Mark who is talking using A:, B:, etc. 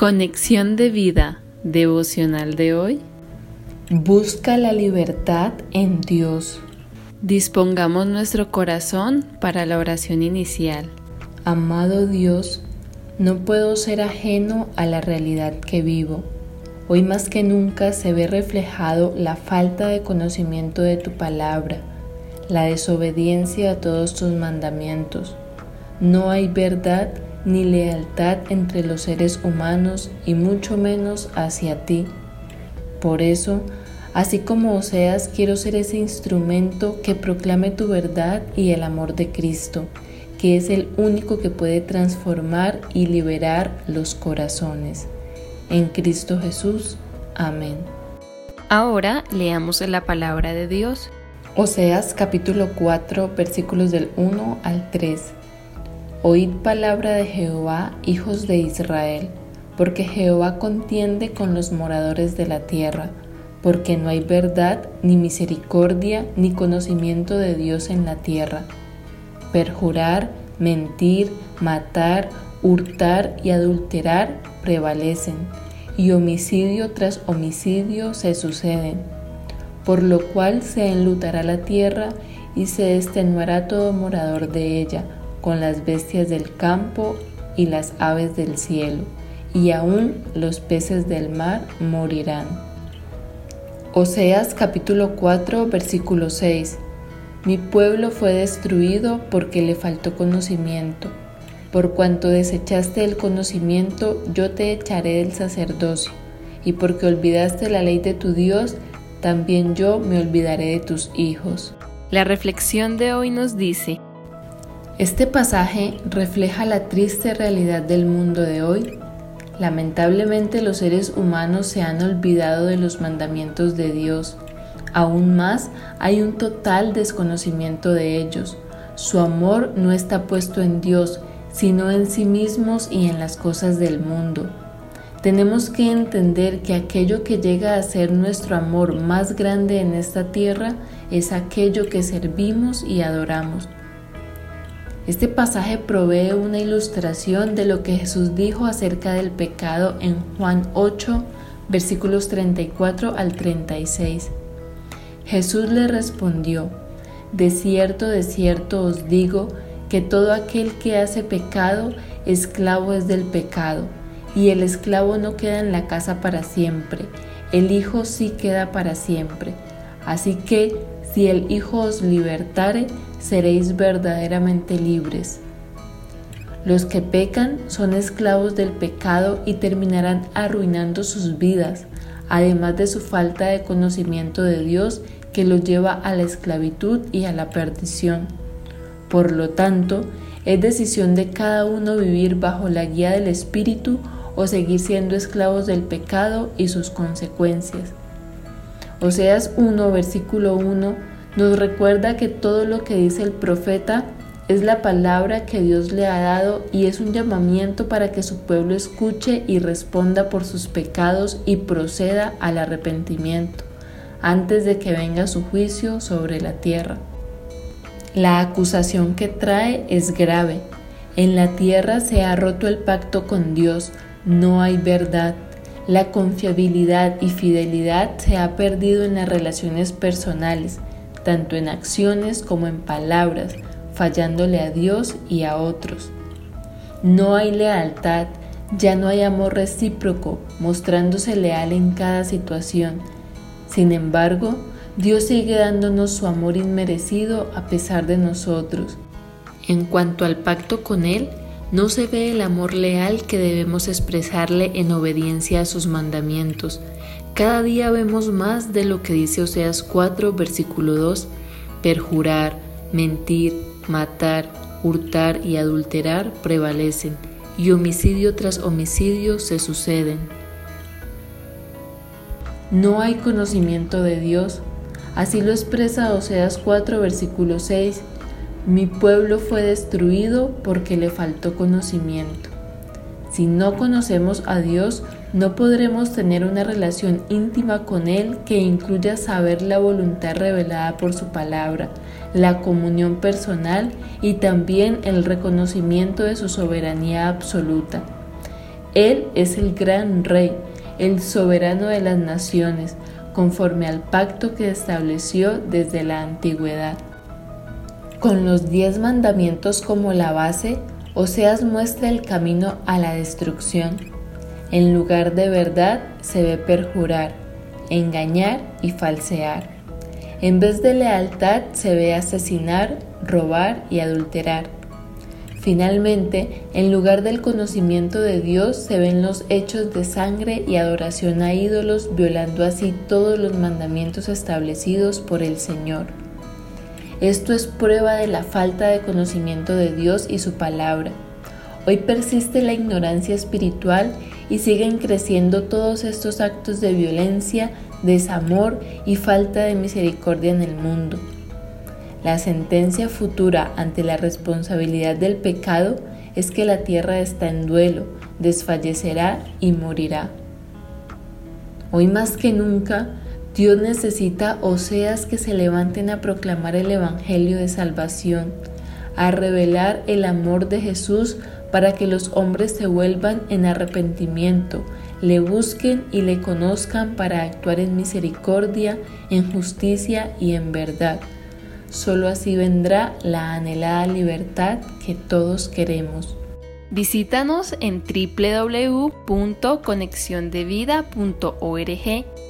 A: Conexión de vida devocional de hoy.
B: Busca la libertad en Dios.
A: Dispongamos nuestro corazón para la oración inicial.
B: Amado Dios, no puedo ser ajeno a la realidad que vivo. Hoy más que nunca se ve reflejado la falta de conocimiento de tu palabra, la desobediencia a todos tus mandamientos. No hay verdad ni lealtad entre los seres humanos y mucho menos hacia ti. Por eso, así como Oseas, quiero ser ese instrumento que proclame tu verdad y el amor de Cristo, que es el único que puede transformar y liberar los corazones. En Cristo Jesús. Amén.
A: Ahora leamos la palabra de Dios.
B: Oseas capítulo 4 versículos del 1 al 3. Oíd palabra de Jehová, hijos de Israel, porque Jehová contiende con los moradores de la tierra, porque no hay verdad, ni misericordia, ni conocimiento de Dios en la tierra. Perjurar, mentir, matar, hurtar y adulterar prevalecen, y homicidio tras homicidio se suceden, por lo cual se enlutará la tierra y se extenuará todo morador de ella con las bestias del campo y las aves del cielo, y aún los peces del mar morirán. Oseas capítulo 4 versículo 6 Mi pueblo fue destruido porque le faltó conocimiento. Por cuanto desechaste el conocimiento, yo te echaré del sacerdocio, y porque olvidaste la ley de tu Dios, también yo me olvidaré de tus hijos.
A: La reflexión de hoy nos dice,
B: este pasaje refleja la triste realidad del mundo de hoy. Lamentablemente los seres humanos se han olvidado de los mandamientos de Dios. Aún más, hay un total desconocimiento de ellos. Su amor no está puesto en Dios, sino en sí mismos y en las cosas del mundo. Tenemos que entender que aquello que llega a ser nuestro amor más grande en esta tierra es aquello que servimos y adoramos. Este pasaje provee una ilustración de lo que Jesús dijo acerca del pecado en Juan 8, versículos 34 al 36. Jesús le respondió, De cierto, de cierto os digo que todo aquel que hace pecado, esclavo es del pecado, y el esclavo no queda en la casa para siempre, el Hijo sí queda para siempre. Así que si el Hijo os libertare, seréis verdaderamente libres. Los que pecan son esclavos del pecado y terminarán arruinando sus vidas, además de su falta de conocimiento de Dios que los lleva a la esclavitud y a la perdición. Por lo tanto, es decisión de cada uno vivir bajo la guía del Espíritu o seguir siendo esclavos del pecado y sus consecuencias. Oseas 1, versículo 1, nos recuerda que todo lo que dice el profeta es la palabra que Dios le ha dado y es un llamamiento para que su pueblo escuche y responda por sus pecados y proceda al arrepentimiento antes de que venga su juicio sobre la tierra. La acusación que trae es grave. En la tierra se ha roto el pacto con Dios, no hay verdad, la confiabilidad y fidelidad se ha perdido en las relaciones personales, tanto en acciones como en palabras, fallándole a Dios y a otros. No hay lealtad, ya no hay amor recíproco, mostrándose leal en cada situación. Sin embargo, Dios sigue dándonos su amor inmerecido a pesar de nosotros. En cuanto al pacto con Él, no se ve el amor leal que debemos expresarle en obediencia a sus mandamientos. Cada día vemos más de lo que dice Oseas 4, versículo 2, perjurar, mentir, matar, hurtar y adulterar prevalecen, y homicidio tras homicidio se suceden. No hay conocimiento de Dios. Así lo expresa Oseas 4, versículo 6, mi pueblo fue destruido porque le faltó conocimiento. Si no conocemos a Dios, no podremos tener una relación íntima con Él que incluya saber la voluntad revelada por su palabra, la comunión personal y también el reconocimiento de su soberanía absoluta. Él es el gran rey, el soberano de las naciones, conforme al pacto que estableció desde la antigüedad. Con los diez mandamientos como la base, Oseas muestra el camino a la destrucción. En lugar de verdad se ve perjurar, engañar y falsear. En vez de lealtad se ve asesinar, robar y adulterar. Finalmente, en lugar del conocimiento de Dios se ven los hechos de sangre y adoración a ídolos, violando así todos los mandamientos establecidos por el Señor. Esto es prueba de la falta de conocimiento de Dios y su palabra. Hoy persiste la ignorancia espiritual y siguen creciendo todos estos actos de violencia, desamor y falta de misericordia en el mundo. La sentencia futura ante la responsabilidad del pecado es que la tierra está en duelo, desfallecerá y morirá. Hoy más que nunca, Dios necesita oseas que se levanten a proclamar el Evangelio de salvación, a revelar el amor de Jesús para que los hombres se vuelvan en arrepentimiento, le busquen y le conozcan para actuar en misericordia, en justicia y en verdad. Solo así vendrá la anhelada libertad que todos queremos.
A: Visítanos en www.conexiondevida.org